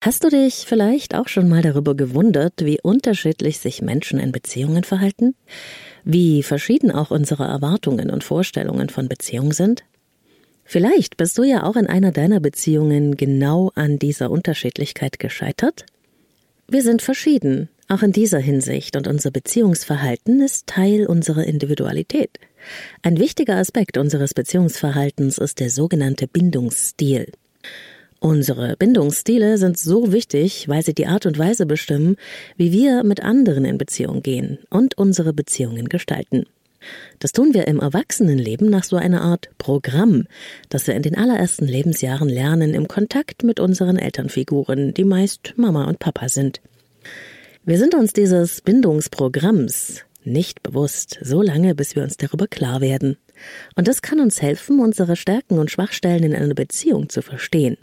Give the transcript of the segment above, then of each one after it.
Hast du dich vielleicht auch schon mal darüber gewundert, wie unterschiedlich sich Menschen in Beziehungen verhalten? Wie verschieden auch unsere Erwartungen und Vorstellungen von Beziehung sind? Vielleicht bist du ja auch in einer deiner Beziehungen genau an dieser Unterschiedlichkeit gescheitert? Wir sind verschieden, auch in dieser Hinsicht, und unser Beziehungsverhalten ist Teil unserer Individualität. Ein wichtiger Aspekt unseres Beziehungsverhaltens ist der sogenannte Bindungsstil. Unsere Bindungsstile sind so wichtig, weil sie die Art und Weise bestimmen, wie wir mit anderen in Beziehung gehen und unsere Beziehungen gestalten. Das tun wir im Erwachsenenleben nach so einer Art Programm, das wir in den allerersten Lebensjahren lernen im Kontakt mit unseren Elternfiguren, die meist Mama und Papa sind. Wir sind uns dieses Bindungsprogramms nicht bewusst, so lange, bis wir uns darüber klar werden. Und das kann uns helfen, unsere Stärken und Schwachstellen in einer Beziehung zu verstehen.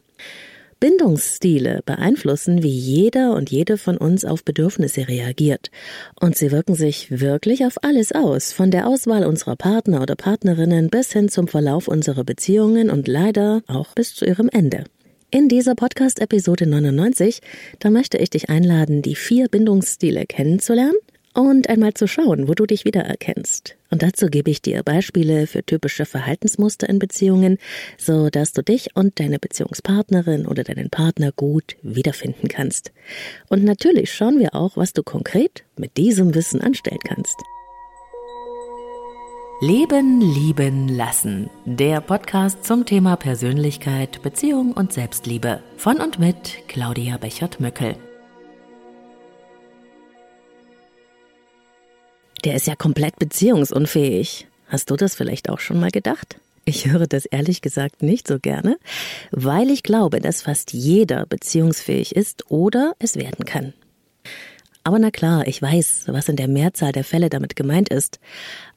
Bindungsstile beeinflussen, wie jeder und jede von uns auf Bedürfnisse reagiert. Und sie wirken sich wirklich auf alles aus, von der Auswahl unserer Partner oder Partnerinnen bis hin zum Verlauf unserer Beziehungen und leider auch bis zu ihrem Ende. In dieser Podcast-Episode 99, da möchte ich dich einladen, die vier Bindungsstile kennenzulernen und einmal zu schauen, wo du dich wiedererkennst. Und dazu gebe ich dir Beispiele für typische Verhaltensmuster in Beziehungen, so dass du dich und deine Beziehungspartnerin oder deinen Partner gut wiederfinden kannst. Und natürlich schauen wir auch, was du konkret mit diesem Wissen anstellen kannst. Leben, lieben, lassen. Der Podcast zum Thema Persönlichkeit, Beziehung und Selbstliebe. Von und mit Claudia Bechert-Möckel. Der ist ja komplett beziehungsunfähig. Hast du das vielleicht auch schon mal gedacht? Ich höre das ehrlich gesagt nicht so gerne, weil ich glaube, dass fast jeder beziehungsfähig ist oder es werden kann. Aber na klar, ich weiß, was in der Mehrzahl der Fälle damit gemeint ist.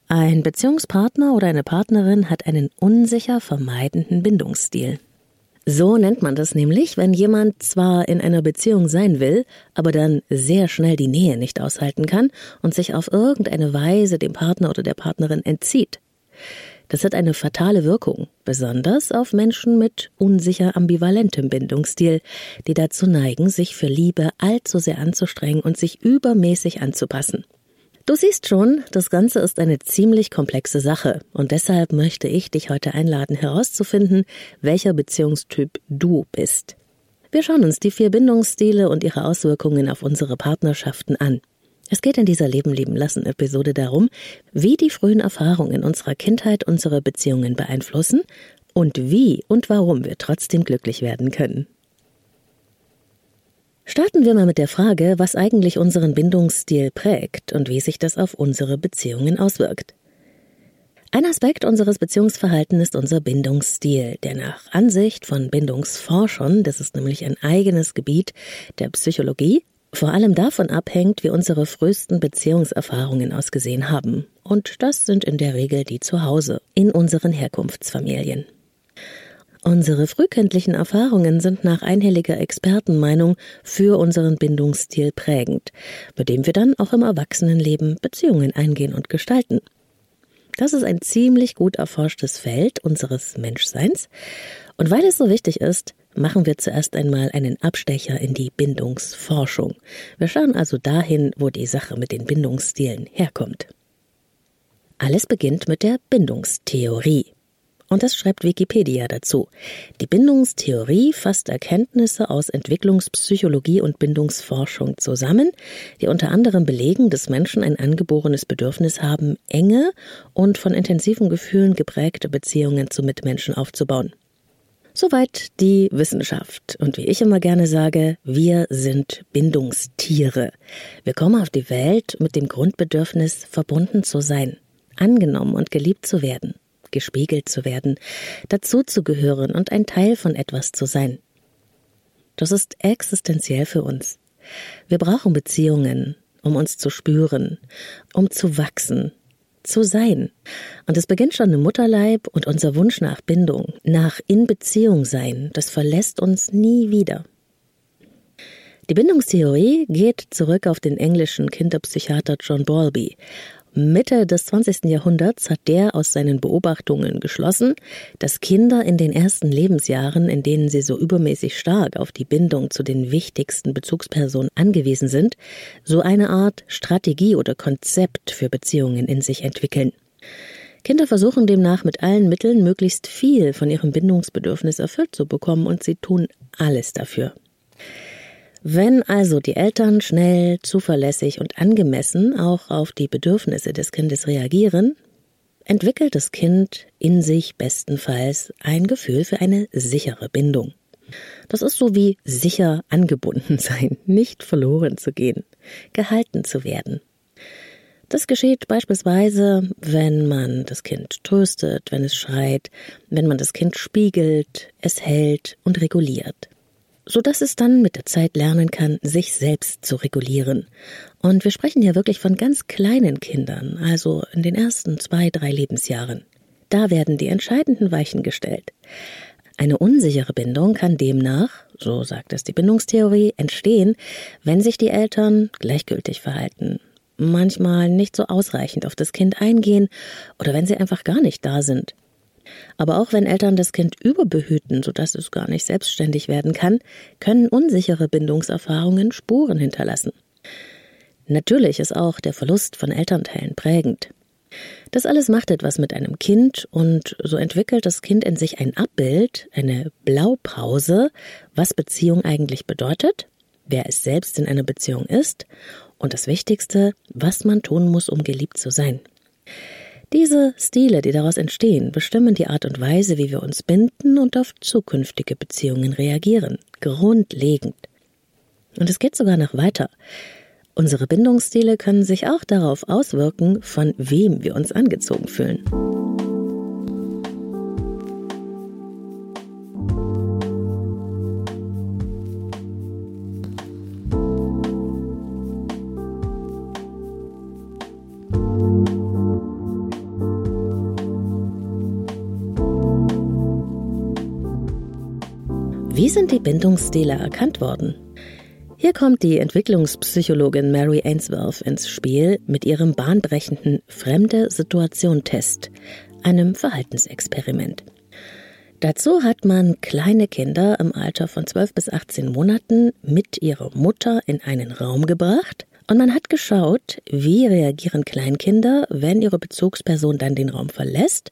Ein Beziehungspartner oder eine Partnerin hat einen unsicher vermeidenden Bindungsstil. So nennt man das nämlich, wenn jemand zwar in einer Beziehung sein will, aber dann sehr schnell die Nähe nicht aushalten kann und sich auf irgendeine Weise dem Partner oder der Partnerin entzieht. Das hat eine fatale Wirkung, besonders auf Menschen mit unsicher ambivalentem Bindungsstil, die dazu neigen, sich für Liebe allzu sehr anzustrengen und sich übermäßig anzupassen. Du siehst schon, das Ganze ist eine ziemlich komplexe Sache und deshalb möchte ich dich heute einladen herauszufinden, welcher Beziehungstyp du bist. Wir schauen uns die vier Bindungsstile und ihre Auswirkungen auf unsere Partnerschaften an. Es geht in dieser Leben lieben lassen Episode darum, wie die frühen Erfahrungen unserer Kindheit unsere Beziehungen beeinflussen und wie und warum wir trotzdem glücklich werden können. Starten wir mal mit der Frage, was eigentlich unseren Bindungsstil prägt und wie sich das auf unsere Beziehungen auswirkt. Ein Aspekt unseres Beziehungsverhaltens ist unser Bindungsstil, der nach Ansicht von Bindungsforschern, das ist nämlich ein eigenes Gebiet der Psychologie, vor allem davon abhängt, wie unsere frühesten Beziehungserfahrungen ausgesehen haben. Und das sind in der Regel die zu Hause, in unseren Herkunftsfamilien. Unsere frühkindlichen Erfahrungen sind nach einhelliger Expertenmeinung für unseren Bindungsstil prägend, mit dem wir dann auch im Erwachsenenleben Beziehungen eingehen und gestalten. Das ist ein ziemlich gut erforschtes Feld unseres Menschseins, und weil es so wichtig ist, machen wir zuerst einmal einen Abstecher in die Bindungsforschung. Wir schauen also dahin, wo die Sache mit den Bindungsstilen herkommt. Alles beginnt mit der Bindungstheorie. Und das schreibt Wikipedia dazu. Die Bindungstheorie fasst Erkenntnisse aus Entwicklungspsychologie und Bindungsforschung zusammen, die unter anderem belegen, dass Menschen ein angeborenes Bedürfnis haben, enge und von intensiven Gefühlen geprägte Beziehungen zu Mitmenschen aufzubauen. Soweit die Wissenschaft. Und wie ich immer gerne sage, wir sind Bindungstiere. Wir kommen auf die Welt mit dem Grundbedürfnis, verbunden zu sein, angenommen und geliebt zu werden gespiegelt zu werden, dazuzugehören und ein Teil von etwas zu sein. Das ist existenziell für uns. Wir brauchen Beziehungen, um uns zu spüren, um zu wachsen, zu sein. Und es beginnt schon im Mutterleib und unser Wunsch nach Bindung, nach in Beziehung sein, das verlässt uns nie wieder. Die Bindungstheorie geht zurück auf den englischen Kinderpsychiater John Bowlby Mitte des 20. Jahrhunderts hat der aus seinen Beobachtungen geschlossen, dass Kinder in den ersten Lebensjahren, in denen sie so übermäßig stark auf die Bindung zu den wichtigsten Bezugspersonen angewiesen sind, so eine Art Strategie oder Konzept für Beziehungen in sich entwickeln. Kinder versuchen demnach mit allen Mitteln möglichst viel von ihrem Bindungsbedürfnis erfüllt zu bekommen und sie tun alles dafür. Wenn also die Eltern schnell, zuverlässig und angemessen auch auf die Bedürfnisse des Kindes reagieren, entwickelt das Kind in sich bestenfalls ein Gefühl für eine sichere Bindung. Das ist so wie sicher angebunden sein, nicht verloren zu gehen, gehalten zu werden. Das geschieht beispielsweise, wenn man das Kind tröstet, wenn es schreit, wenn man das Kind spiegelt, es hält und reguliert so dass es dann mit der Zeit lernen kann, sich selbst zu regulieren. Und wir sprechen hier wirklich von ganz kleinen Kindern, also in den ersten zwei, drei Lebensjahren. Da werden die entscheidenden Weichen gestellt. Eine unsichere Bindung kann demnach, so sagt es die Bindungstheorie, entstehen, wenn sich die Eltern gleichgültig verhalten, manchmal nicht so ausreichend auf das Kind eingehen oder wenn sie einfach gar nicht da sind. Aber auch wenn Eltern das Kind überbehüten, sodass es gar nicht selbstständig werden kann, können unsichere Bindungserfahrungen Spuren hinterlassen. Natürlich ist auch der Verlust von Elternteilen prägend. Das alles macht etwas mit einem Kind und so entwickelt das Kind in sich ein Abbild, eine Blaupause, was Beziehung eigentlich bedeutet, wer es selbst in einer Beziehung ist und das Wichtigste, was man tun muss, um geliebt zu sein. Diese Stile, die daraus entstehen, bestimmen die Art und Weise, wie wir uns binden und auf zukünftige Beziehungen reagieren. Grundlegend. Und es geht sogar noch weiter. Unsere Bindungsstile können sich auch darauf auswirken, von wem wir uns angezogen fühlen. Wie sind die Bindungsstile erkannt worden? Hier kommt die Entwicklungspsychologin Mary Ainsworth ins Spiel mit ihrem bahnbrechenden Fremde Situation Test, einem Verhaltensexperiment. Dazu hat man kleine Kinder im Alter von 12 bis 18 Monaten mit ihrer Mutter in einen Raum gebracht und man hat geschaut, wie reagieren Kleinkinder, wenn ihre Bezugsperson dann den Raum verlässt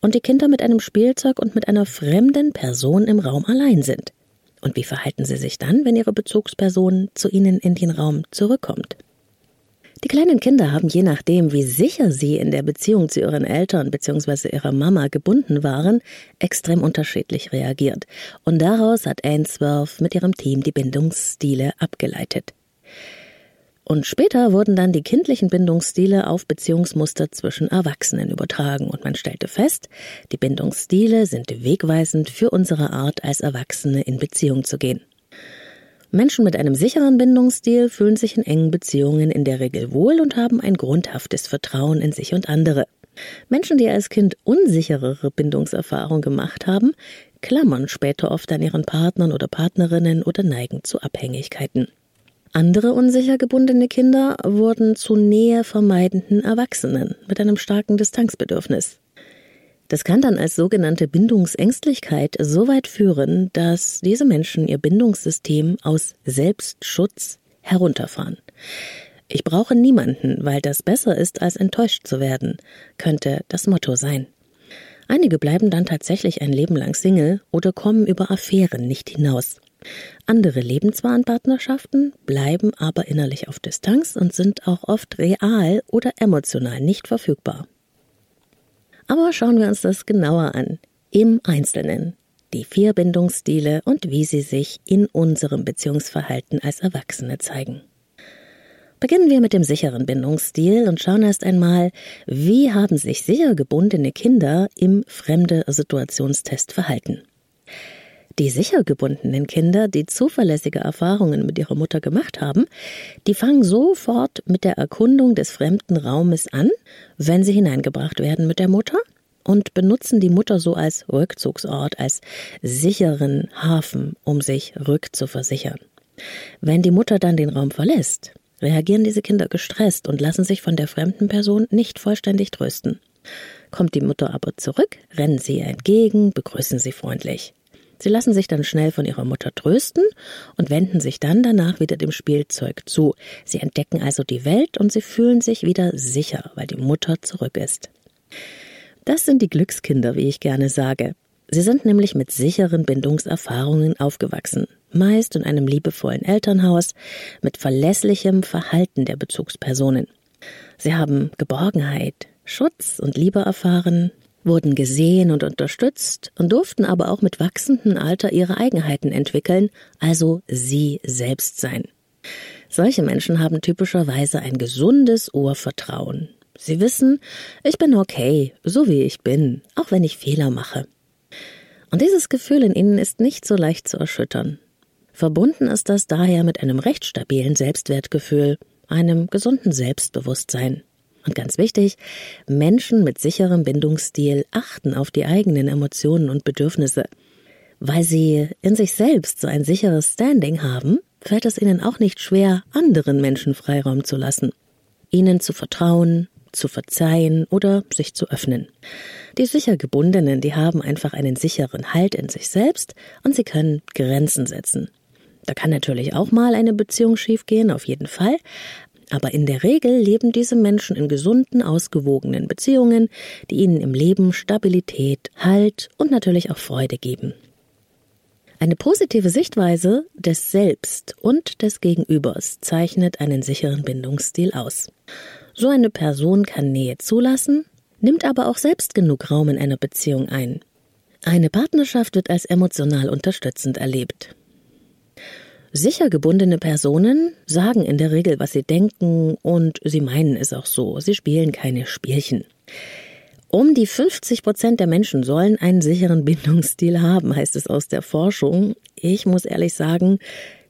und die Kinder mit einem Spielzeug und mit einer fremden Person im Raum allein sind. Und wie verhalten sie sich dann, wenn ihre Bezugsperson zu ihnen in den Raum zurückkommt? Die kleinen Kinder haben je nachdem, wie sicher sie in der Beziehung zu ihren Eltern bzw. ihrer Mama gebunden waren, extrem unterschiedlich reagiert. Und daraus hat Ainsworth mit ihrem Team die Bindungsstile abgeleitet. Und später wurden dann die kindlichen Bindungsstile auf Beziehungsmuster zwischen Erwachsenen übertragen und man stellte fest, die Bindungsstile sind wegweisend für unsere Art, als Erwachsene in Beziehung zu gehen. Menschen mit einem sicheren Bindungsstil fühlen sich in engen Beziehungen in der Regel wohl und haben ein grundhaftes Vertrauen in sich und andere. Menschen, die als Kind unsicherere Bindungserfahrungen gemacht haben, klammern später oft an ihren Partnern oder Partnerinnen oder neigen zu Abhängigkeiten. Andere unsicher gebundene Kinder wurden zu näher vermeidenden Erwachsenen mit einem starken Distanzbedürfnis. Das kann dann als sogenannte Bindungsängstlichkeit so weit führen, dass diese Menschen ihr Bindungssystem aus Selbstschutz herunterfahren. Ich brauche niemanden, weil das besser ist, als enttäuscht zu werden, könnte das Motto sein. Einige bleiben dann tatsächlich ein Leben lang Single oder kommen über Affären nicht hinaus. Andere leben zwar in Partnerschaften, bleiben aber innerlich auf Distanz und sind auch oft real oder emotional nicht verfügbar. Aber schauen wir uns das genauer an, im Einzelnen. Die vier Bindungsstile und wie sie sich in unserem Beziehungsverhalten als Erwachsene zeigen. Beginnen wir mit dem sicheren Bindungsstil und schauen erst einmal, wie haben sich sicher gebundene Kinder im fremde Situationstest verhalten. Die sicher gebundenen Kinder, die zuverlässige Erfahrungen mit ihrer Mutter gemacht haben, die fangen sofort mit der Erkundung des fremden Raumes an, wenn sie hineingebracht werden mit der Mutter und benutzen die Mutter so als Rückzugsort, als sicheren Hafen, um sich rückzuversichern. Wenn die Mutter dann den Raum verlässt, reagieren diese Kinder gestresst und lassen sich von der fremden Person nicht vollständig trösten. Kommt die Mutter aber zurück, rennen sie ihr entgegen, begrüßen sie freundlich. Sie lassen sich dann schnell von ihrer Mutter trösten und wenden sich dann danach wieder dem Spielzeug zu. Sie entdecken also die Welt und sie fühlen sich wieder sicher, weil die Mutter zurück ist. Das sind die Glückskinder, wie ich gerne sage. Sie sind nämlich mit sicheren Bindungserfahrungen aufgewachsen, meist in einem liebevollen Elternhaus mit verlässlichem Verhalten der Bezugspersonen. Sie haben Geborgenheit, Schutz und Liebe erfahren, wurden gesehen und unterstützt und durften aber auch mit wachsendem Alter ihre Eigenheiten entwickeln, also sie selbst sein. Solche Menschen haben typischerweise ein gesundes Urvertrauen. Sie wissen, ich bin okay, so wie ich bin, auch wenn ich Fehler mache. Und dieses Gefühl in ihnen ist nicht so leicht zu erschüttern. Verbunden ist das daher mit einem recht stabilen Selbstwertgefühl, einem gesunden Selbstbewusstsein. Und ganz wichtig, Menschen mit sicherem Bindungsstil achten auf die eigenen Emotionen und Bedürfnisse. Weil sie in sich selbst so ein sicheres Standing haben, fällt es ihnen auch nicht schwer, anderen Menschen Freiraum zu lassen, ihnen zu vertrauen, zu verzeihen oder sich zu öffnen. Die sicher gebundenen, die haben einfach einen sicheren Halt in sich selbst und sie können Grenzen setzen. Da kann natürlich auch mal eine Beziehung schiefgehen, auf jeden Fall, aber in der Regel leben diese Menschen in gesunden, ausgewogenen Beziehungen, die ihnen im Leben Stabilität, Halt und natürlich auch Freude geben. Eine positive Sichtweise des Selbst und des Gegenübers zeichnet einen sicheren Bindungsstil aus. So eine Person kann Nähe zulassen, nimmt aber auch selbst genug Raum in einer Beziehung ein. Eine Partnerschaft wird als emotional unterstützend erlebt. Sicher gebundene Personen sagen in der Regel, was sie denken und sie meinen es auch so. Sie spielen keine Spielchen. Um die 50 Prozent der Menschen sollen einen sicheren Bindungsstil haben, heißt es aus der Forschung. Ich muss ehrlich sagen,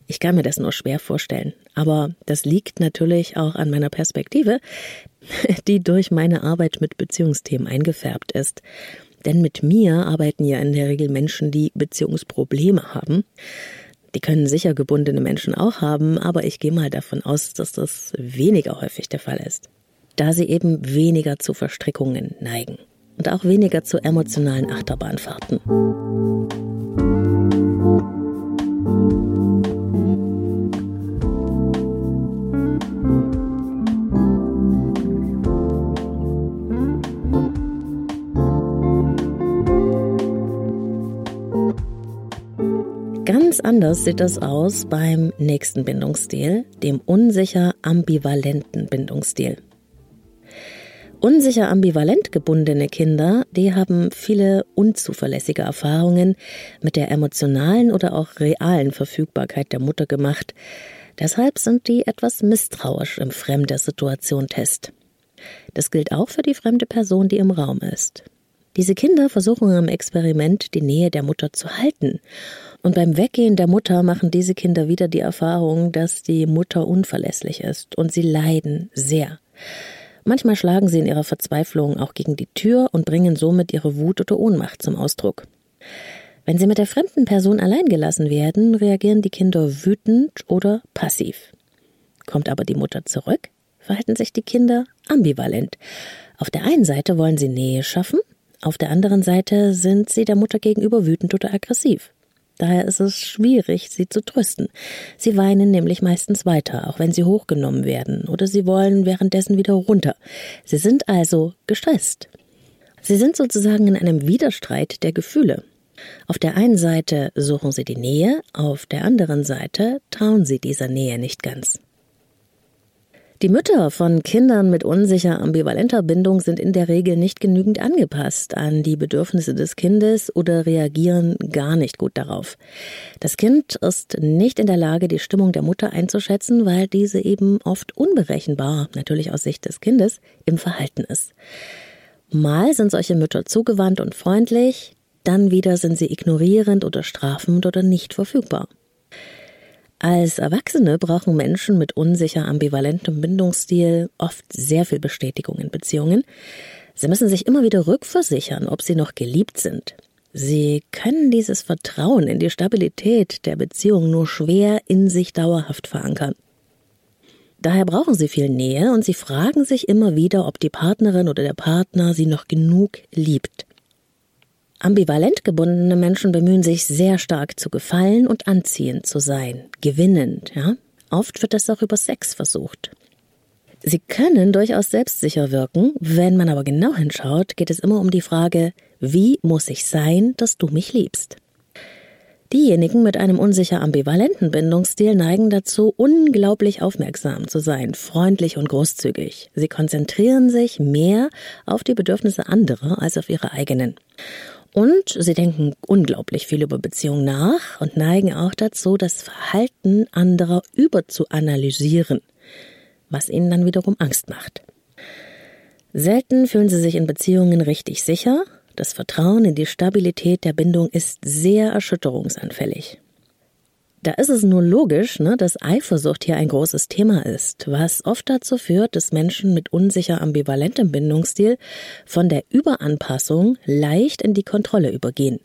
ich kann mir das nur schwer vorstellen. Aber das liegt natürlich auch an meiner Perspektive, die durch meine Arbeit mit Beziehungsthemen eingefärbt ist. Denn mit mir arbeiten ja in der Regel Menschen, die Beziehungsprobleme haben. Die können sicher gebundene Menschen auch haben, aber ich gehe mal davon aus, dass das weniger häufig der Fall ist. Da sie eben weniger zu Verstrickungen neigen und auch weniger zu emotionalen Achterbahnfahrten. Ganz anders sieht es aus beim nächsten Bindungsstil, dem unsicher ambivalenten Bindungsstil. Unsicher ambivalent gebundene Kinder, die haben viele unzuverlässige Erfahrungen mit der emotionalen oder auch realen Verfügbarkeit der Mutter gemacht. Deshalb sind die etwas misstrauisch im fremder Situation Test. Das gilt auch für die fremde Person, die im Raum ist. Diese Kinder versuchen am Experiment die Nähe der Mutter zu halten und beim Weggehen der Mutter machen diese Kinder wieder die Erfahrung, dass die Mutter unverlässlich ist und sie leiden sehr. Manchmal schlagen sie in ihrer Verzweiflung auch gegen die Tür und bringen somit ihre Wut oder Ohnmacht zum Ausdruck. Wenn sie mit der fremden Person allein gelassen werden, reagieren die Kinder wütend oder passiv. Kommt aber die Mutter zurück, verhalten sich die Kinder ambivalent. Auf der einen Seite wollen sie Nähe schaffen, auf der anderen Seite sind sie der Mutter gegenüber wütend oder aggressiv. Daher ist es schwierig, sie zu trösten. Sie weinen nämlich meistens weiter, auch wenn sie hochgenommen werden, oder sie wollen währenddessen wieder runter. Sie sind also gestresst. Sie sind sozusagen in einem Widerstreit der Gefühle. Auf der einen Seite suchen sie die Nähe, auf der anderen Seite trauen sie dieser Nähe nicht ganz. Die Mütter von Kindern mit unsicher ambivalenter Bindung sind in der Regel nicht genügend angepasst an die Bedürfnisse des Kindes oder reagieren gar nicht gut darauf. Das Kind ist nicht in der Lage, die Stimmung der Mutter einzuschätzen, weil diese eben oft unberechenbar, natürlich aus Sicht des Kindes, im Verhalten ist. Mal sind solche Mütter zugewandt und freundlich, dann wieder sind sie ignorierend oder strafend oder nicht verfügbar. Als Erwachsene brauchen Menschen mit unsicher ambivalentem Bindungsstil oft sehr viel Bestätigung in Beziehungen. Sie müssen sich immer wieder rückversichern, ob sie noch geliebt sind. Sie können dieses Vertrauen in die Stabilität der Beziehung nur schwer in sich dauerhaft verankern. Daher brauchen sie viel Nähe und sie fragen sich immer wieder, ob die Partnerin oder der Partner sie noch genug liebt. Ambivalent gebundene Menschen bemühen sich sehr stark zu gefallen und anziehend zu sein, gewinnend, ja. Oft wird das auch über Sex versucht. Sie können durchaus selbstsicher wirken, wenn man aber genau hinschaut, geht es immer um die Frage, wie muss ich sein, dass du mich liebst? Diejenigen mit einem unsicher ambivalenten Bindungsstil neigen dazu, unglaublich aufmerksam zu sein, freundlich und großzügig. Sie konzentrieren sich mehr auf die Bedürfnisse anderer als auf ihre eigenen. Und sie denken unglaublich viel über Beziehungen nach und neigen auch dazu, das Verhalten anderer überzuanalysieren, was ihnen dann wiederum Angst macht. Selten fühlen sie sich in Beziehungen richtig sicher, das Vertrauen in die Stabilität der Bindung ist sehr erschütterungsanfällig. Da ist es nur logisch, ne, dass Eifersucht hier ein großes Thema ist, was oft dazu führt, dass Menschen mit unsicher ambivalentem Bindungsstil von der Überanpassung leicht in die Kontrolle übergehen,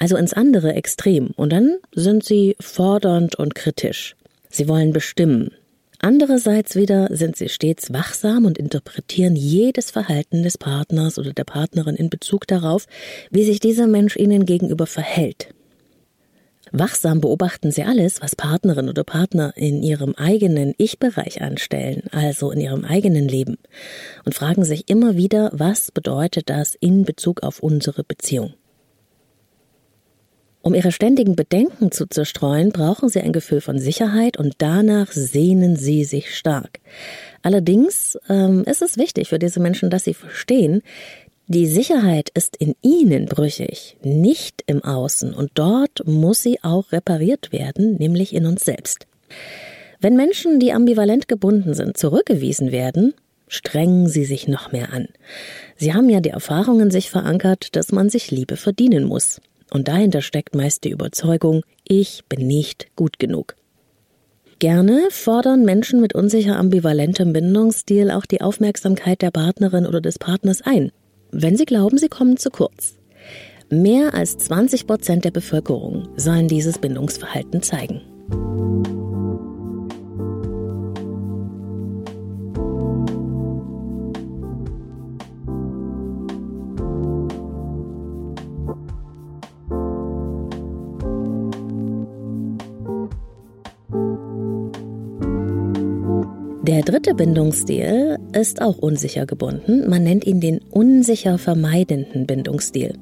also ins andere Extrem, und dann sind sie fordernd und kritisch. Sie wollen bestimmen, Andererseits wieder sind sie stets wachsam und interpretieren jedes Verhalten des Partners oder der Partnerin in Bezug darauf, wie sich dieser Mensch ihnen gegenüber verhält. Wachsam beobachten sie alles, was Partnerin oder Partner in ihrem eigenen Ich-Bereich anstellen, also in ihrem eigenen Leben, und fragen sich immer wieder, was bedeutet das in Bezug auf unsere Beziehung. Um ihre ständigen Bedenken zu zerstreuen, brauchen sie ein Gefühl von Sicherheit und danach sehnen sie sich stark. Allerdings ähm, ist es wichtig für diese Menschen, dass sie verstehen, die Sicherheit ist in ihnen brüchig, nicht im Außen, und dort muss sie auch repariert werden, nämlich in uns selbst. Wenn Menschen, die ambivalent gebunden sind, zurückgewiesen werden, strengen sie sich noch mehr an. Sie haben ja die Erfahrung in sich verankert, dass man sich Liebe verdienen muss. Und dahinter steckt meist die Überzeugung, ich bin nicht gut genug. Gerne fordern Menschen mit unsicher ambivalentem Bindungsstil auch die Aufmerksamkeit der Partnerin oder des Partners ein, wenn sie glauben, sie kommen zu kurz. Mehr als 20 Prozent der Bevölkerung sollen dieses Bindungsverhalten zeigen. Der dritte Bindungsstil ist auch unsicher gebunden. Man nennt ihn den unsicher vermeidenden Bindungsstil.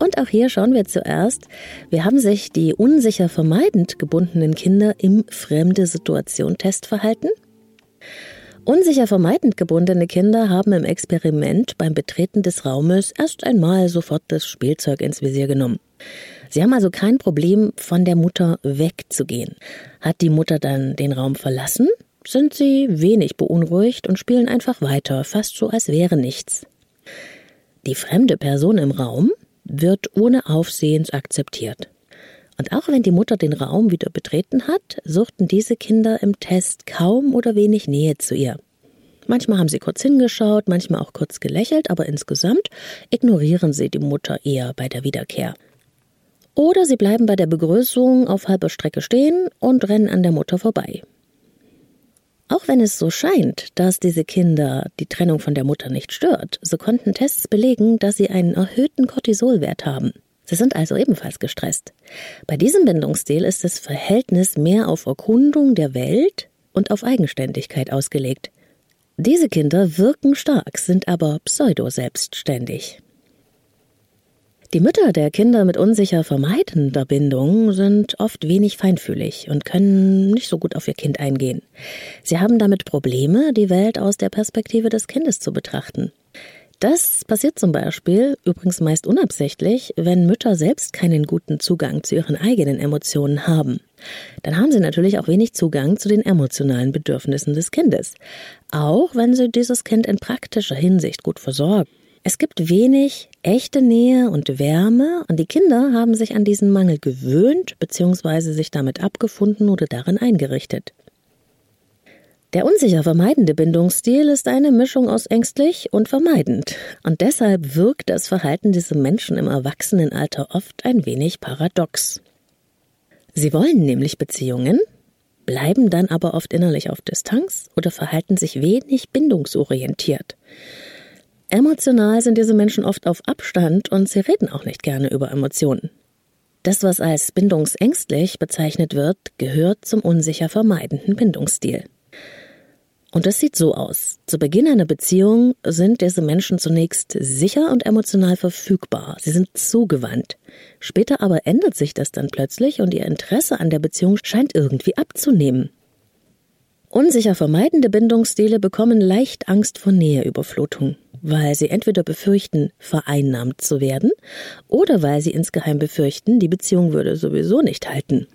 Und auch hier schauen wir zuerst, wie haben sich die unsicher vermeidend gebundenen Kinder im fremde Situation Test verhalten? Unsicher vermeidend gebundene Kinder haben im Experiment beim Betreten des Raumes erst einmal sofort das Spielzeug ins Visier genommen. Sie haben also kein Problem, von der Mutter wegzugehen. Hat die Mutter dann den Raum verlassen, sind sie wenig beunruhigt und spielen einfach weiter, fast so als wäre nichts. Die fremde Person im Raum wird ohne Aufsehens akzeptiert. Und auch wenn die Mutter den Raum wieder betreten hat, suchten diese Kinder im Test kaum oder wenig Nähe zu ihr. Manchmal haben sie kurz hingeschaut, manchmal auch kurz gelächelt, aber insgesamt ignorieren sie die Mutter eher bei der Wiederkehr. Oder sie bleiben bei der Begrüßung auf halber Strecke stehen und rennen an der Mutter vorbei. Auch wenn es so scheint, dass diese Kinder die Trennung von der Mutter nicht stört, so konnten Tests belegen, dass sie einen erhöhten Cortisolwert haben. Sie sind also ebenfalls gestresst. Bei diesem Bindungsstil ist das Verhältnis mehr auf Erkundung der Welt und auf Eigenständigkeit ausgelegt. Diese Kinder wirken stark, sind aber pseudo-selbstständig. Die Mütter der Kinder mit unsicher vermeidender Bindung sind oft wenig feinfühlig und können nicht so gut auf ihr Kind eingehen. Sie haben damit Probleme, die Welt aus der Perspektive des Kindes zu betrachten. Das passiert zum Beispiel, übrigens meist unabsichtlich, wenn Mütter selbst keinen guten Zugang zu ihren eigenen Emotionen haben. Dann haben sie natürlich auch wenig Zugang zu den emotionalen Bedürfnissen des Kindes, auch wenn sie dieses Kind in praktischer Hinsicht gut versorgen. Es gibt wenig echte Nähe und Wärme und die Kinder haben sich an diesen Mangel gewöhnt bzw. sich damit abgefunden oder darin eingerichtet. Der unsicher vermeidende Bindungsstil ist eine Mischung aus ängstlich und vermeidend. Und deshalb wirkt das Verhalten dieser Menschen im Erwachsenenalter oft ein wenig paradox. Sie wollen nämlich Beziehungen, bleiben dann aber oft innerlich auf Distanz oder verhalten sich wenig bindungsorientiert. Emotional sind diese Menschen oft auf Abstand und sie reden auch nicht gerne über Emotionen. Das, was als bindungsängstlich bezeichnet wird, gehört zum unsicher vermeidenden Bindungsstil. Und das sieht so aus. Zu Beginn einer Beziehung sind diese Menschen zunächst sicher und emotional verfügbar. Sie sind zugewandt. Später aber ändert sich das dann plötzlich und ihr Interesse an der Beziehung scheint irgendwie abzunehmen. Unsicher vermeidende Bindungsstile bekommen leicht Angst vor Näheüberflutung, weil sie entweder befürchten, vereinnahmt zu werden, oder weil sie insgeheim befürchten, die Beziehung würde sowieso nicht halten.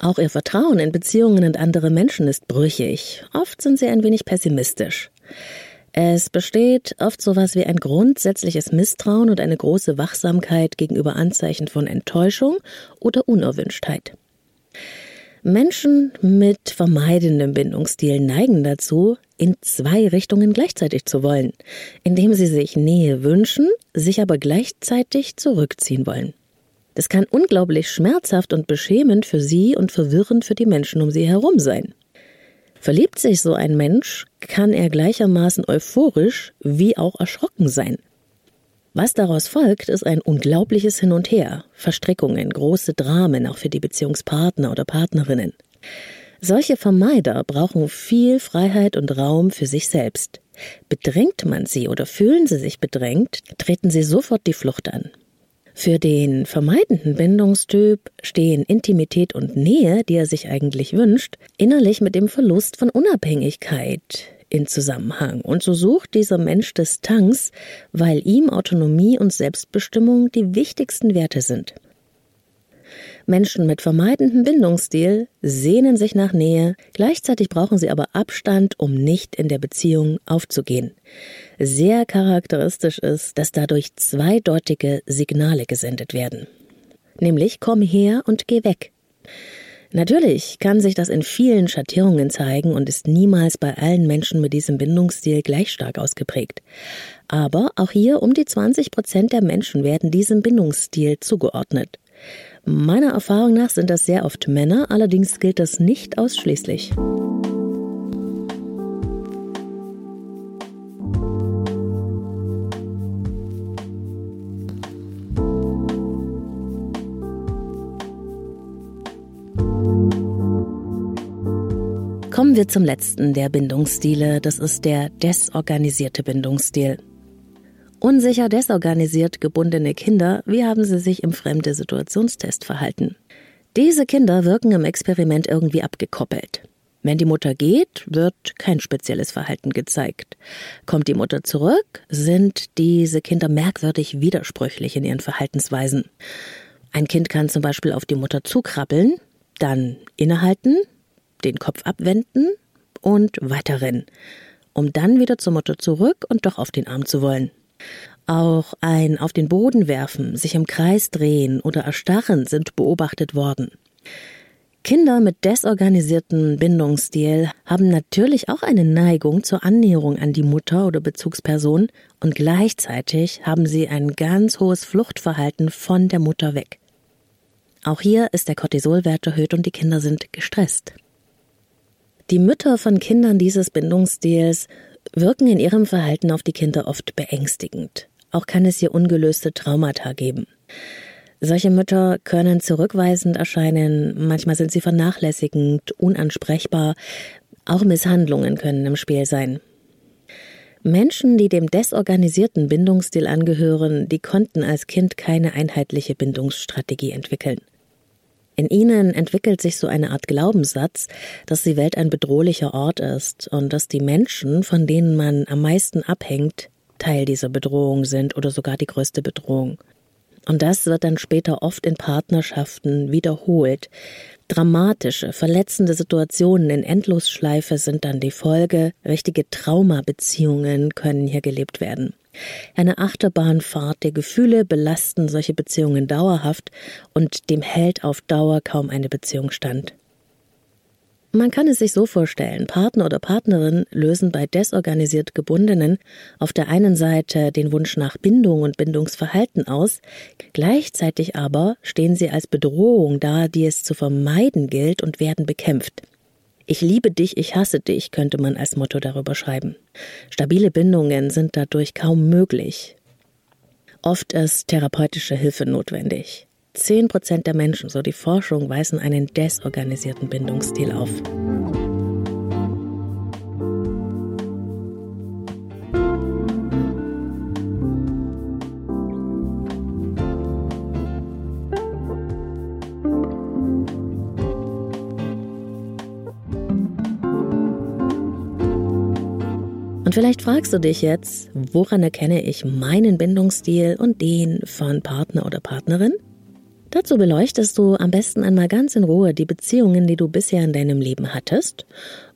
Auch ihr Vertrauen in Beziehungen und andere Menschen ist brüchig. Oft sind sie ein wenig pessimistisch. Es besteht oft sowas wie ein grundsätzliches Misstrauen und eine große Wachsamkeit gegenüber Anzeichen von Enttäuschung oder Unerwünschtheit. Menschen mit vermeidendem Bindungsstil neigen dazu, in zwei Richtungen gleichzeitig zu wollen, indem sie sich Nähe wünschen, sich aber gleichzeitig zurückziehen wollen. Das kann unglaublich schmerzhaft und beschämend für sie und verwirrend für die Menschen um sie herum sein. Verliebt sich so ein Mensch, kann er gleichermaßen euphorisch wie auch erschrocken sein. Was daraus folgt, ist ein unglaubliches Hin und Her, Verstrickungen, große Dramen auch für die Beziehungspartner oder Partnerinnen. Solche Vermeider brauchen viel Freiheit und Raum für sich selbst. Bedrängt man sie oder fühlen sie sich bedrängt, treten sie sofort die Flucht an. Für den vermeidenden Bindungstyp stehen Intimität und Nähe, die er sich eigentlich wünscht, innerlich mit dem Verlust von Unabhängigkeit in Zusammenhang. Und so sucht dieser Mensch Distanz, weil ihm Autonomie und Selbstbestimmung die wichtigsten Werte sind. Menschen mit vermeidendem Bindungsstil sehnen sich nach Nähe, gleichzeitig brauchen sie aber Abstand, um nicht in der Beziehung aufzugehen. Sehr charakteristisch ist, dass dadurch zweideutige Signale gesendet werden. Nämlich komm her und geh weg. Natürlich kann sich das in vielen Schattierungen zeigen und ist niemals bei allen Menschen mit diesem Bindungsstil gleich stark ausgeprägt. Aber auch hier um die 20 Prozent der Menschen werden diesem Bindungsstil zugeordnet. Meiner Erfahrung nach sind das sehr oft Männer, allerdings gilt das nicht ausschließlich. Kommen wir zum letzten der Bindungsstile, das ist der desorganisierte Bindungsstil. Unsicher desorganisiert gebundene Kinder, wie haben sie sich im fremde Situationstest verhalten? Diese Kinder wirken im Experiment irgendwie abgekoppelt. Wenn die Mutter geht, wird kein spezielles Verhalten gezeigt. Kommt die Mutter zurück, sind diese Kinder merkwürdig widersprüchlich in ihren Verhaltensweisen. Ein Kind kann zum Beispiel auf die Mutter zukrabbeln, dann innehalten, den Kopf abwenden und weiterrennen, um dann wieder zur Mutter zurück und doch auf den Arm zu wollen. Auch ein auf den Boden werfen, sich im Kreis drehen oder erstarren sind beobachtet worden. Kinder mit desorganisiertem Bindungsstil haben natürlich auch eine Neigung zur Annäherung an die Mutter oder Bezugsperson und gleichzeitig haben sie ein ganz hohes Fluchtverhalten von der Mutter weg. Auch hier ist der Cortisolwert erhöht und die Kinder sind gestresst. Die Mütter von Kindern dieses Bindungsstils wirken in ihrem Verhalten auf die Kinder oft beängstigend. Auch kann es hier ungelöste Traumata geben. Solche Mütter können zurückweisend erscheinen, manchmal sind sie vernachlässigend, unansprechbar, auch Misshandlungen können im Spiel sein. Menschen, die dem desorganisierten Bindungsstil angehören, die konnten als Kind keine einheitliche Bindungsstrategie entwickeln. In ihnen entwickelt sich so eine Art Glaubenssatz, dass die Welt ein bedrohlicher Ort ist und dass die Menschen, von denen man am meisten abhängt, Teil dieser Bedrohung sind oder sogar die größte Bedrohung. Und das wird dann später oft in Partnerschaften wiederholt. Dramatische, verletzende Situationen in Endlosschleife sind dann die Folge. Richtige Traumabeziehungen können hier gelebt werden. Eine Achterbahnfahrt der Gefühle belasten solche Beziehungen dauerhaft und dem hält auf Dauer kaum eine Beziehung stand. Man kann es sich so vorstellen, Partner oder Partnerin lösen bei desorganisiert Gebundenen auf der einen Seite den Wunsch nach Bindung und Bindungsverhalten aus, gleichzeitig aber stehen sie als Bedrohung da, die es zu vermeiden gilt und werden bekämpft. Ich liebe dich, ich hasse dich, könnte man als Motto darüber schreiben. Stabile Bindungen sind dadurch kaum möglich. Oft ist therapeutische Hilfe notwendig. Zehn Prozent der Menschen, so die Forschung, weisen einen desorganisierten Bindungsstil auf. Und vielleicht fragst du dich jetzt, woran erkenne ich meinen Bindungsstil und den von Partner oder Partnerin? Dazu beleuchtest du am besten einmal ganz in Ruhe die Beziehungen, die du bisher in deinem Leben hattest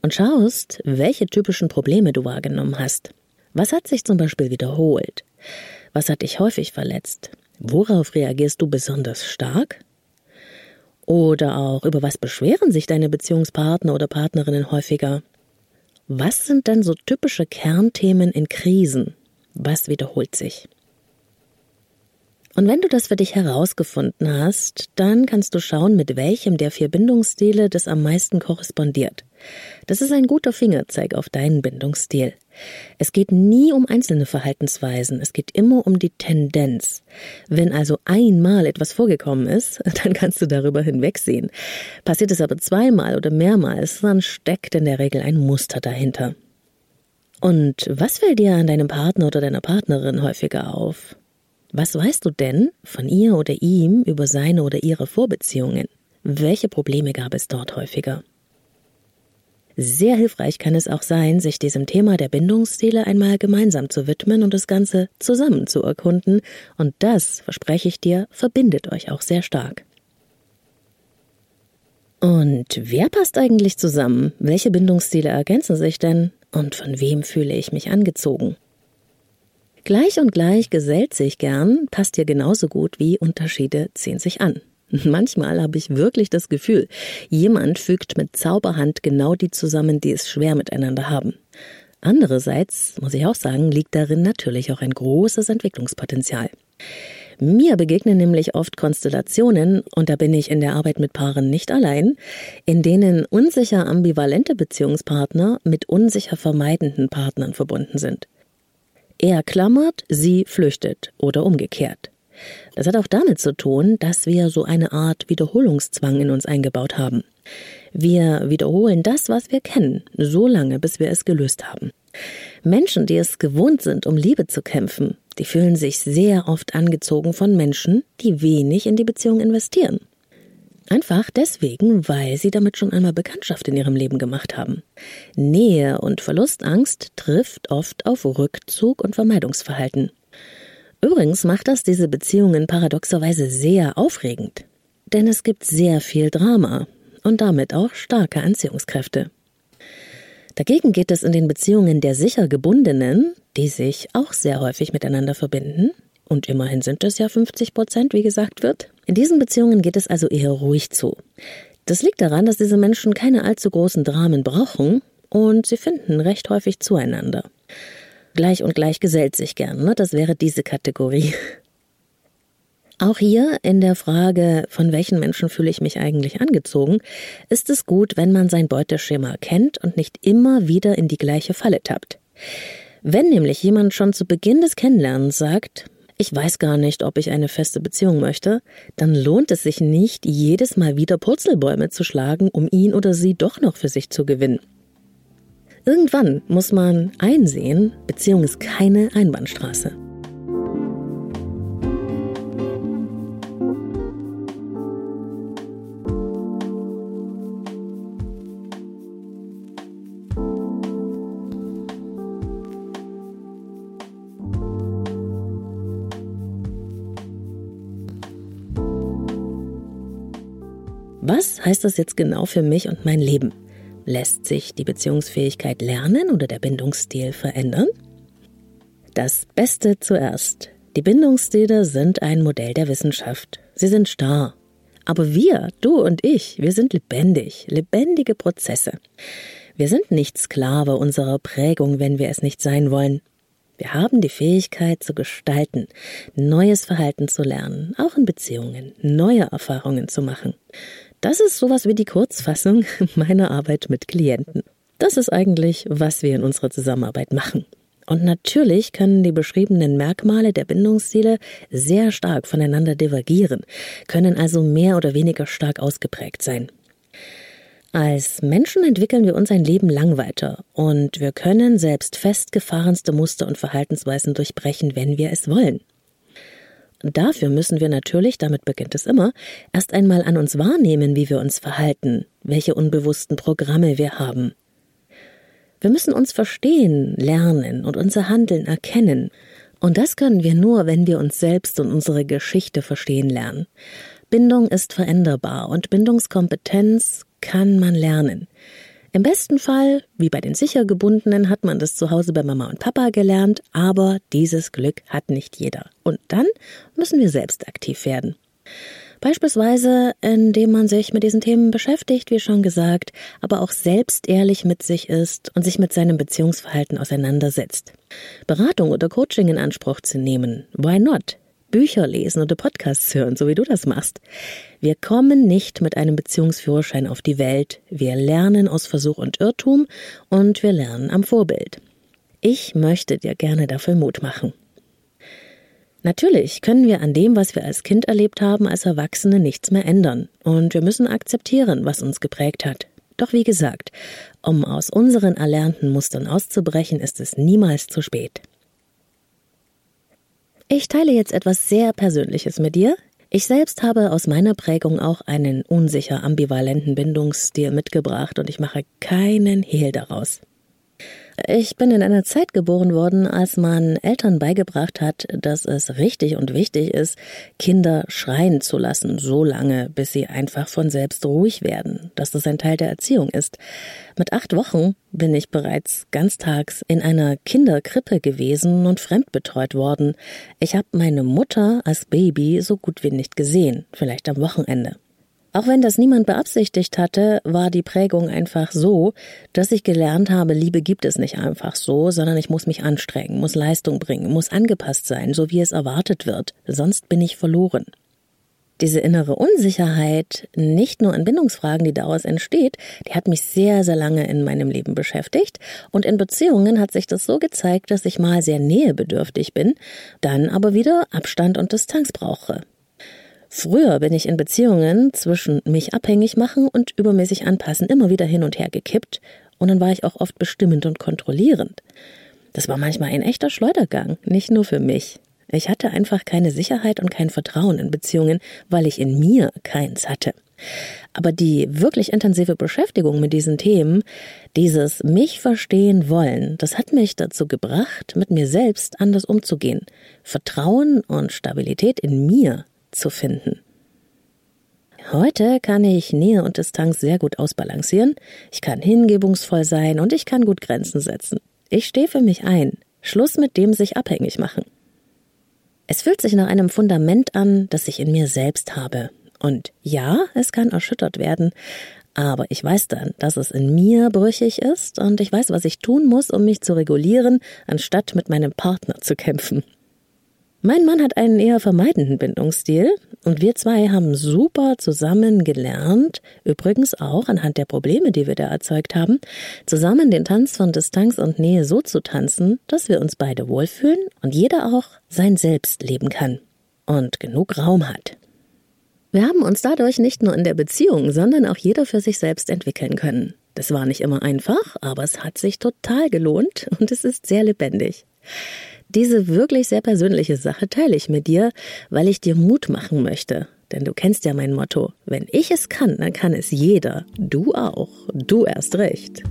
und schaust, welche typischen Probleme du wahrgenommen hast. Was hat sich zum Beispiel wiederholt? Was hat dich häufig verletzt? Worauf reagierst du besonders stark? Oder auch über was beschweren sich deine Beziehungspartner oder Partnerinnen häufiger? Was sind denn so typische Kernthemen in Krisen? Was wiederholt sich? Und wenn du das für dich herausgefunden hast, dann kannst du schauen, mit welchem der vier Bindungsstile das am meisten korrespondiert. Das ist ein guter Fingerzeig auf deinen Bindungsstil. Es geht nie um einzelne Verhaltensweisen, es geht immer um die Tendenz. Wenn also einmal etwas vorgekommen ist, dann kannst du darüber hinwegsehen. Passiert es aber zweimal oder mehrmals, dann steckt in der Regel ein Muster dahinter. Und was fällt dir an deinem Partner oder deiner Partnerin häufiger auf? Was weißt du denn von ihr oder ihm über seine oder ihre Vorbeziehungen? Welche Probleme gab es dort häufiger? Sehr hilfreich kann es auch sein, sich diesem Thema der Bindungsstile einmal gemeinsam zu widmen und das Ganze zusammen zu erkunden, und das, verspreche ich dir, verbindet euch auch sehr stark. Und wer passt eigentlich zusammen? Welche Bindungsstile ergänzen sich denn? Und von wem fühle ich mich angezogen? Gleich und gleich gesellt sich gern passt hier genauso gut wie Unterschiede ziehen sich an. Manchmal habe ich wirklich das Gefühl, jemand fügt mit Zauberhand genau die zusammen, die es schwer miteinander haben. Andererseits, muss ich auch sagen, liegt darin natürlich auch ein großes Entwicklungspotenzial. Mir begegnen nämlich oft Konstellationen, und da bin ich in der Arbeit mit Paaren nicht allein, in denen unsicher ambivalente Beziehungspartner mit unsicher vermeidenden Partnern verbunden sind. Er klammert, sie flüchtet oder umgekehrt. Das hat auch damit zu tun, dass wir so eine Art Wiederholungszwang in uns eingebaut haben. Wir wiederholen das, was wir kennen, so lange, bis wir es gelöst haben. Menschen, die es gewohnt sind, um Liebe zu kämpfen, die fühlen sich sehr oft angezogen von Menschen, die wenig in die Beziehung investieren. Einfach deswegen, weil sie damit schon einmal Bekanntschaft in ihrem Leben gemacht haben. Nähe und Verlustangst trifft oft auf Rückzug und Vermeidungsverhalten. Übrigens macht das diese Beziehungen paradoxerweise sehr aufregend. Denn es gibt sehr viel Drama und damit auch starke Anziehungskräfte. Dagegen geht es in den Beziehungen der sicher gebundenen, die sich auch sehr häufig miteinander verbinden, und immerhin sind es ja 50 Prozent, wie gesagt wird, in diesen Beziehungen geht es also eher ruhig zu. Das liegt daran, dass diese Menschen keine allzu großen Dramen brauchen und sie finden recht häufig zueinander. Gleich und gleich gesellt sich gern, ne? das wäre diese Kategorie. Auch hier in der Frage, von welchen Menschen fühle ich mich eigentlich angezogen, ist es gut, wenn man sein Beuteschema kennt und nicht immer wieder in die gleiche Falle tappt. Wenn nämlich jemand schon zu Beginn des Kennenlernens sagt, ich weiß gar nicht, ob ich eine feste Beziehung möchte, dann lohnt es sich nicht, jedes Mal wieder Purzelbäume zu schlagen, um ihn oder sie doch noch für sich zu gewinnen. Irgendwann muss man einsehen, Beziehung ist keine Einbahnstraße. Was heißt das jetzt genau für mich und mein Leben? Lässt sich die Beziehungsfähigkeit lernen oder der Bindungsstil verändern? Das Beste zuerst. Die Bindungsstile sind ein Modell der Wissenschaft. Sie sind starr. Aber wir, du und ich, wir sind lebendig, lebendige Prozesse. Wir sind nicht Sklave unserer Prägung, wenn wir es nicht sein wollen. Wir haben die Fähigkeit zu gestalten, neues Verhalten zu lernen, auch in Beziehungen, neue Erfahrungen zu machen. Das ist sowas wie die Kurzfassung meiner Arbeit mit Klienten. Das ist eigentlich, was wir in unserer Zusammenarbeit machen. Und natürlich können die beschriebenen Merkmale der Bindungsstile sehr stark voneinander divergieren, können also mehr oder weniger stark ausgeprägt sein. Als Menschen entwickeln wir uns ein Leben lang weiter und wir können selbst festgefahrenste Muster und Verhaltensweisen durchbrechen, wenn wir es wollen. Dafür müssen wir natürlich, damit beginnt es immer, erst einmal an uns wahrnehmen, wie wir uns verhalten, welche unbewussten Programme wir haben. Wir müssen uns verstehen, lernen und unser Handeln erkennen. Und das können wir nur, wenn wir uns selbst und unsere Geschichte verstehen lernen. Bindung ist veränderbar und Bindungskompetenz kann man lernen. Im besten Fall, wie bei den Sichergebundenen, hat man das zu Hause bei Mama und Papa gelernt, aber dieses Glück hat nicht jeder. Und dann müssen wir selbst aktiv werden. Beispielsweise, indem man sich mit diesen Themen beschäftigt, wie schon gesagt, aber auch selbst ehrlich mit sich ist und sich mit seinem Beziehungsverhalten auseinandersetzt. Beratung oder Coaching in Anspruch zu nehmen, why not? Bücher lesen oder Podcasts hören, so wie du das machst. Wir kommen nicht mit einem Beziehungsführerschein auf die Welt. Wir lernen aus Versuch und Irrtum und wir lernen am Vorbild. Ich möchte dir gerne dafür Mut machen. Natürlich können wir an dem, was wir als Kind erlebt haben, als Erwachsene nichts mehr ändern. Und wir müssen akzeptieren, was uns geprägt hat. Doch wie gesagt, um aus unseren erlernten Mustern auszubrechen, ist es niemals zu spät. Ich teile jetzt etwas sehr Persönliches mit dir. Ich selbst habe aus meiner Prägung auch einen unsicher ambivalenten Bindungsstil mitgebracht und ich mache keinen Hehl daraus. Ich bin in einer Zeit geboren worden, als man Eltern beigebracht hat, dass es richtig und wichtig ist, Kinder schreien zu lassen, so lange, bis sie einfach von selbst ruhig werden, dass das ein Teil der Erziehung ist. Mit acht Wochen bin ich bereits ganztags in einer Kinderkrippe gewesen und fremdbetreut worden. Ich habe meine Mutter als Baby so gut wie nicht gesehen, vielleicht am Wochenende. Auch wenn das niemand beabsichtigt hatte, war die Prägung einfach so, dass ich gelernt habe, Liebe gibt es nicht einfach so, sondern ich muss mich anstrengen, muss Leistung bringen, muss angepasst sein, so wie es erwartet wird, sonst bin ich verloren. Diese innere Unsicherheit, nicht nur in Bindungsfragen, die daraus entsteht, die hat mich sehr, sehr lange in meinem Leben beschäftigt. Und in Beziehungen hat sich das so gezeigt, dass ich mal sehr nähebedürftig bin, dann aber wieder Abstand und Distanz brauche. Früher bin ich in Beziehungen zwischen mich abhängig machen und übermäßig anpassen immer wieder hin und her gekippt und dann war ich auch oft bestimmend und kontrollierend. Das war manchmal ein echter Schleudergang, nicht nur für mich. Ich hatte einfach keine Sicherheit und kein Vertrauen in Beziehungen, weil ich in mir keins hatte. Aber die wirklich intensive Beschäftigung mit diesen Themen, dieses mich verstehen wollen, das hat mich dazu gebracht, mit mir selbst anders umzugehen, Vertrauen und Stabilität in mir zu finden. Heute kann ich Nähe und Distanz sehr gut ausbalancieren, ich kann hingebungsvoll sein und ich kann gut Grenzen setzen. Ich stehe für mich ein. Schluss mit dem sich abhängig machen. Es fühlt sich nach einem Fundament an, das ich in mir selbst habe. Und ja, es kann erschüttert werden, aber ich weiß dann, dass es in mir brüchig ist und ich weiß, was ich tun muss, um mich zu regulieren, anstatt mit meinem Partner zu kämpfen. Mein Mann hat einen eher vermeidenden Bindungsstil und wir zwei haben super zusammen gelernt, übrigens auch anhand der Probleme, die wir da erzeugt haben, zusammen den Tanz von Distanz und Nähe so zu tanzen, dass wir uns beide wohlfühlen und jeder auch sein Selbst leben kann und genug Raum hat. Wir haben uns dadurch nicht nur in der Beziehung, sondern auch jeder für sich selbst entwickeln können. Das war nicht immer einfach, aber es hat sich total gelohnt und es ist sehr lebendig. Diese wirklich sehr persönliche Sache teile ich mit dir, weil ich dir Mut machen möchte. Denn du kennst ja mein Motto. Wenn ich es kann, dann kann es jeder. Du auch. Du erst recht.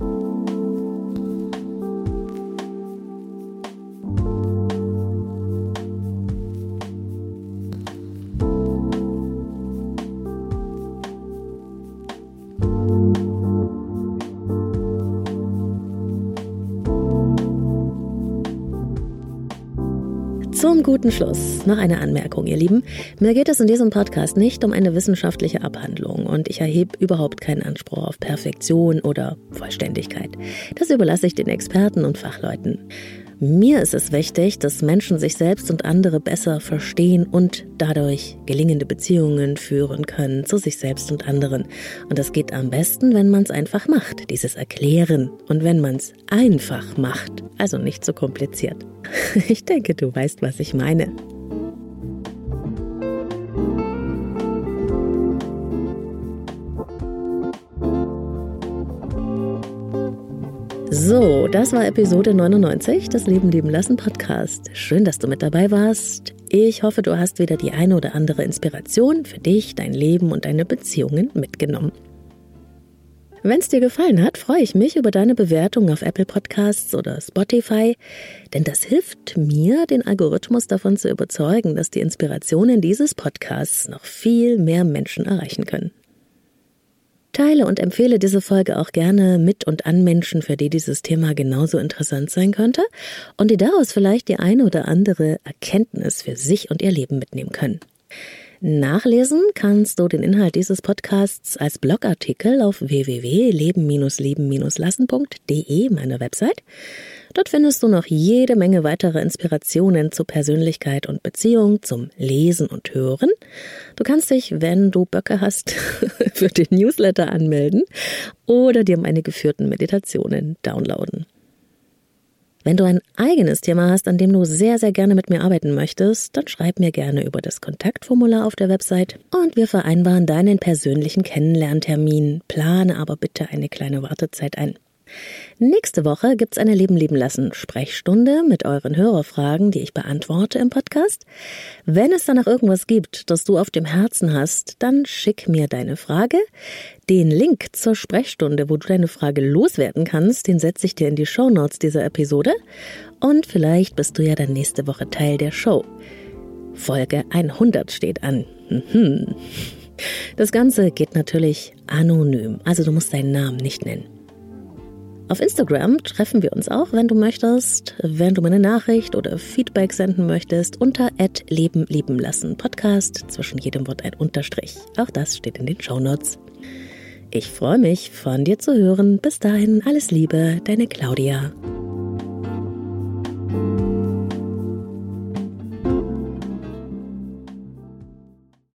Guten Schluss noch eine Anmerkung, ihr Lieben. Mir geht es in diesem Podcast nicht um eine wissenschaftliche Abhandlung und ich erhebe überhaupt keinen Anspruch auf Perfektion oder Vollständigkeit. Das überlasse ich den Experten und Fachleuten. Mir ist es wichtig, dass Menschen sich selbst und andere besser verstehen und dadurch gelingende Beziehungen führen können zu sich selbst und anderen. Und das geht am besten, wenn man es einfach macht, dieses Erklären. Und wenn man es einfach macht, also nicht so kompliziert. Ich denke, du weißt, was ich meine. So, das war Episode 99 des Leben lieben lassen Podcast. Schön, dass du mit dabei warst. Ich hoffe, du hast wieder die eine oder andere Inspiration für dich, dein Leben und deine Beziehungen mitgenommen. Wenn es dir gefallen hat, freue ich mich über deine Bewertung auf Apple Podcasts oder Spotify, denn das hilft mir, den Algorithmus davon zu überzeugen, dass die Inspirationen dieses Podcasts noch viel mehr Menschen erreichen können. Teile und empfehle diese Folge auch gerne mit und an Menschen, für die dieses Thema genauso interessant sein könnte und die daraus vielleicht die eine oder andere Erkenntnis für sich und ihr Leben mitnehmen können. Nachlesen kannst du den Inhalt dieses Podcasts als Blogartikel auf www.leben-leben-lassen.de, meiner Website. Dort findest du noch jede Menge weitere Inspirationen zu Persönlichkeit und Beziehung, zum Lesen und Hören. Du kannst dich, wenn du Böcke hast, für den Newsletter anmelden oder dir meine geführten Meditationen downloaden. Wenn du ein eigenes Thema hast, an dem du sehr, sehr gerne mit mir arbeiten möchtest, dann schreib mir gerne über das Kontaktformular auf der Website und wir vereinbaren deinen persönlichen Kennenlerntermin. Plane aber bitte eine kleine Wartezeit ein. Nächste Woche gibt's eine Leben leben lassen Sprechstunde mit euren Hörerfragen, die ich beantworte im Podcast. Wenn es danach irgendwas gibt, das du auf dem Herzen hast, dann schick mir deine Frage. Den Link zur Sprechstunde, wo du deine Frage loswerden kannst, den setze ich dir in die Show Notes dieser Episode. Und vielleicht bist du ja dann nächste Woche Teil der Show. Folge 100 steht an. Mhm. Das Ganze geht natürlich anonym, also du musst deinen Namen nicht nennen. Auf Instagram treffen wir uns auch, wenn du möchtest, wenn du mir eine Nachricht oder Feedback senden möchtest, unter Leben lieben lassen Podcast, zwischen jedem Wort ein Unterstrich. Auch das steht in den Show Notes. Ich freue mich, von dir zu hören. Bis dahin, alles Liebe, deine Claudia.